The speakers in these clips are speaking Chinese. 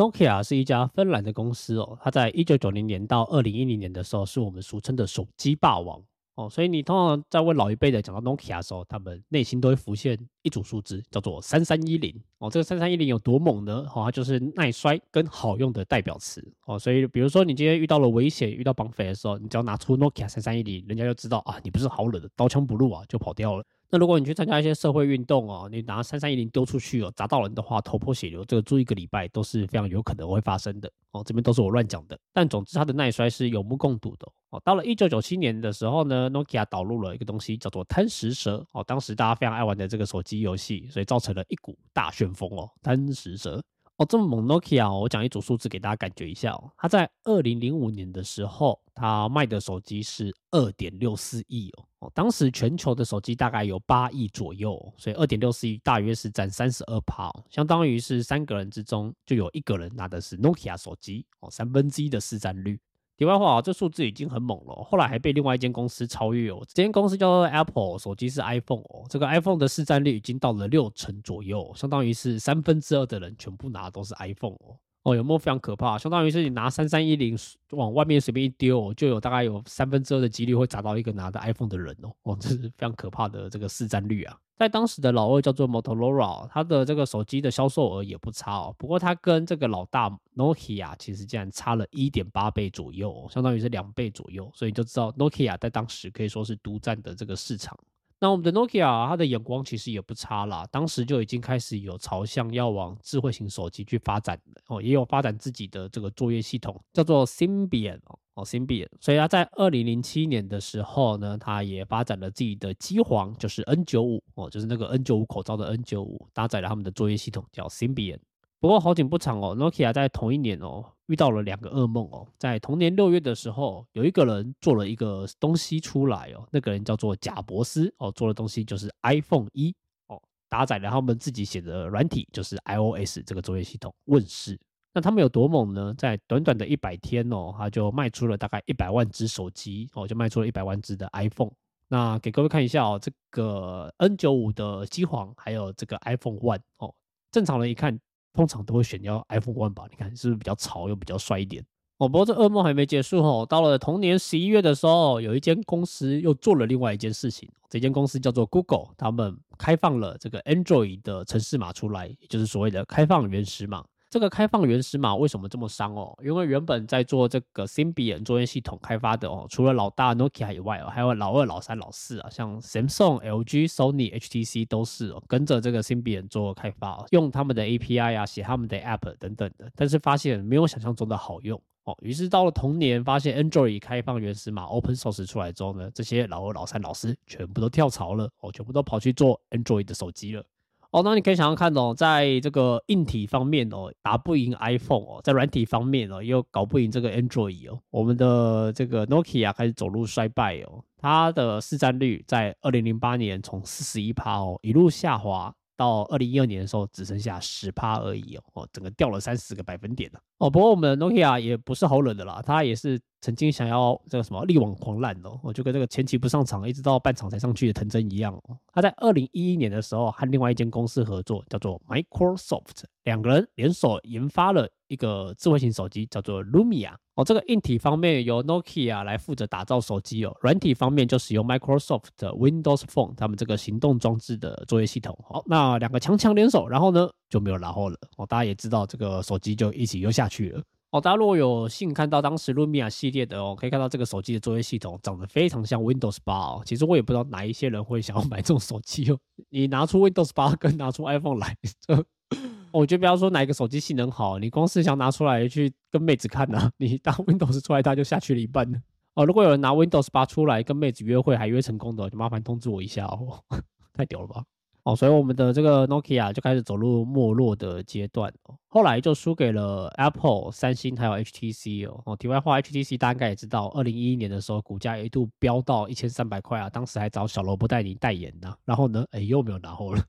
Nokia 是一家芬兰的公司哦，它在一九九零年到二零一零年的时候，是我们俗称的手机霸王哦。所以你通常在问老一辈的讲到 Nokia 的时候，他们内心都会浮现一组数字，叫做三三一零哦。这个三三一零有多猛呢？哦，它就是耐摔跟好用的代表词哦。所以比如说你今天遇到了危险、遇到绑匪的时候，你只要拿出 Nokia 三三一零，人家就知道啊，你不是好惹的，刀枪不入啊，就跑掉了。那如果你去参加一些社会运动哦，你拿三三一零丢出去哦，砸到人的话，头破血流，这个住一个礼拜都是非常有可能会发生的哦。这边都是我乱讲的，但总之它的耐摔是有目共睹的哦。到了一九九七年的时候呢，Nokia 导入了一个东西叫做贪食蛇哦，当时大家非常爱玩的这个手机游戏，所以造成了一股大旋风哦，贪食蛇。哦，这么猛，Nokia，我讲一组数字给大家感觉一下哦。它在二零零五年的时候，它卖的手机是二点六四亿哦。哦，当时全球的手机大概有八亿左右，所以二点六四亿大约是占三十二趴，相当于是三个人之中就有一个人拿的是 Nokia 手机哦，三分之一的市占率。题外话啊，这数字已经很猛了，后来还被另外一间公司超越哦。这间公司叫做 Apple，手机是 iPhone 哦。这个 iPhone 的市占率已经到了六成左右，相当于是三分之二的人全部拿都是 iPhone 哦。哦，有没有非常可怕？相当于是你拿三三一零往外面随便一丢，就有大概有三分之二的几率会砸到一个拿着 iPhone 的人哦。哦，这是非常可怕的这个市占率啊。在当时的老二叫做 Motorola，它的这个手机的销售额也不差哦。不过它跟这个老大 Nokia 其实竟然差了一点八倍左右，相当于是两倍左右。所以就知道 Nokia 在当时可以说是独占的这个市场。那我们的 Nokia 它的眼光其实也不差啦，当时就已经开始有朝向要往智慧型手机去发展哦，也有发展自己的这个作业系统，叫做 Symbian 哦。哦，Symbian，所以他在二零零七年的时候呢，他也发展了自己的机皇，就是 N 九五哦，就是那个 N 九五口罩的 N 九五，搭载了他们的作业系统叫 Symbian。不过好景不长哦，Nokia 在同一年哦遇到了两个噩梦哦，在同年六月的时候，有一个人做了一个东西出来哦，那个人叫做贾伯斯哦，做的东西就是 iPhone 一哦，搭载了他们自己写的软体，就是 iOS 这个作业系统问世。那他们有多猛呢？在短短的一百天哦，他就卖出了大概一百万只手机哦，就卖出了一百万只的 iPhone。那给各位看一下哦，这个 N 九五的机皇，还有这个 iPhone One 哦，正常人一看，通常都会选要 iPhone One 吧？你看是不是比较潮又比较帅一点？哦，不过这噩梦还没结束哦，到了同年十一月的时候，有一间公司又做了另外一件事情，这间公司叫做 Google，他们开放了这个 Android 的城市码出来，也就是所谓的开放原始码。这个开放原始码为什么这么伤哦？因为原本在做这个 Symbian 作业系统开发的哦，除了老大 Nokia 以外哦，还有老二、老三、老四啊，像 Samsung、LG、Sony、HTC 都是哦，跟着这个 Symbian 做开发，用他们的 API 啊，写他们的 App 等等的，但是发现没有想象中的好用哦。于是到了同年，发现 Android 开放原始码 Open Source 出来之后呢，这些老二、老三、老四全部都跳槽了哦，全部都跑去做 Android 的手机了。哦，那你可以想想看哦，在这个硬体方面哦，打不赢 iPhone 哦，在软体方面哦，又搞不赢这个 Android 哦，我们的这个 Nokia 开始走入衰败哦，它的市占率在二零零八年从四十一趴哦一路下滑。到二零一二年的时候，只剩下十趴而已哦，哦，整个掉了三十个百分点了哦。不过我们 Nokia 也不是好冷的啦，它也是曾经想要这个什么力挽狂澜哦，我就跟这个前期不上场，一直到半场才上去的藤真一样哦。他在二零一一年的时候和另外一间公司合作，叫做 Microsoft，两个人联手研发了一个智慧型手机，叫做 Lumia。哦，这个硬体方面由 Nokia 来负责打造手机哦，软体方面就使用 Microsoft 的 Windows Phone 他们这个行动装置的作业系统。好，那两个强强联手，然后呢就没有然后了。哦，大家也知道这个手机就一起又下去了。哦，大家如果有幸看到当时 Lumia 系列的哦，可以看到这个手机的作业系统长得非常像 Windows 八哦。其实我也不知道哪一些人会想要买这种手机哦。你拿出 Windows 八跟拿出 iPhone 来。我觉得不要说哪一个手机性能好，你光是想拿出来去跟妹子看呢，你当 Windows 出来，它就下去了一半了。哦，如果有人拿 Windows 八出来跟妹子约会还约成功的，就麻烦通知我一下哦，太屌了吧！哦，所以我们的这个 Nokia 就开始走入没落的阶段哦，后来就输给了 Apple、三星还有 HTC 哦。哦，题外话，HTC 大家也知道，二零一一年的时候股价一度飙到一千三百块啊，当时还找小萝卜带你代言呢，然后呢，哎，又没有拿后了。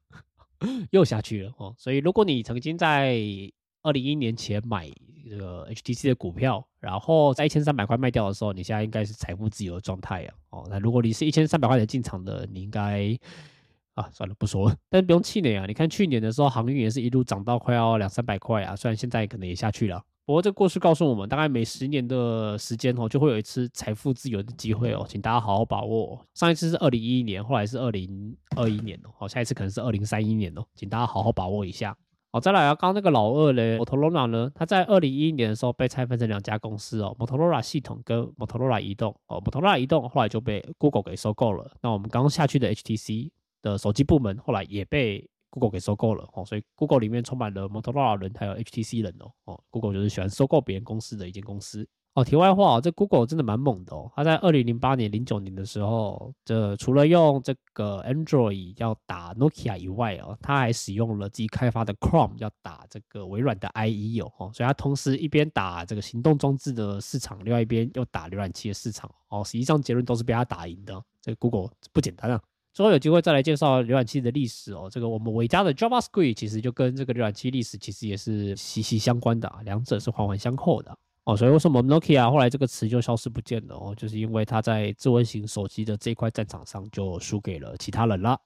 又下去了哦，所以如果你曾经在二零一年前买这个 HTC 的股票，然后在一千三百块卖掉的时候，你现在应该是财富自由的状态啊。哦，那如果你是一千三百块钱进场的，你应该啊，算了，不说了。但不用气馁啊，你看去年的时候，航运也是一路涨到快要两三百块啊，虽然现在可能也下去了。不过这故事告诉我们，大概每十年的时间哦，就会有一次财富自由的机会哦，请大家好好把握。上一次是二零一一年，后来是二零二一年哦，下一次可能是二零三一年哦，请大家好好把握一下。好，再来啊，刚刚那个老二嘞，Motorola 呢，它在二零一一年的时候被拆分成两家公司哦，Motorola 系统跟 Motorola 移动哦，Motorola 移动后来就被 Google 给收购了。那我们刚下去的 HTC 的手机部门后来也被 Google 给收购了哦，所以 Google 里面充满了 Motorola 人，还有 HTC 人哦，哦，Google 就是喜欢收购别人公司的一间公司。哦，题外话哦，这 Google 真的蛮猛的哦。它在二零零八年、零九年的时候，这除了用这个 Android 要打 Nokia 以外哦，它还使用了自己开发的 Chrome 要打这个微软的 IE 哦。所以它同时一边打这个行动装置的市场，另外一边又打浏览器的市场哦。实际上结论都是被它打赢的。这个 Google 不简单啊。之后有机会再来介绍浏览器的历史哦。这个我们伟大的 JavaScript 其实就跟这个浏览器历史其实也是息息相关的啊，两者是环环相扣的。哦，所以为什么 Nokia 后来这个词就消失不见了哦？就是因为它在智慧型手机的这块战场上就输给了其他人了。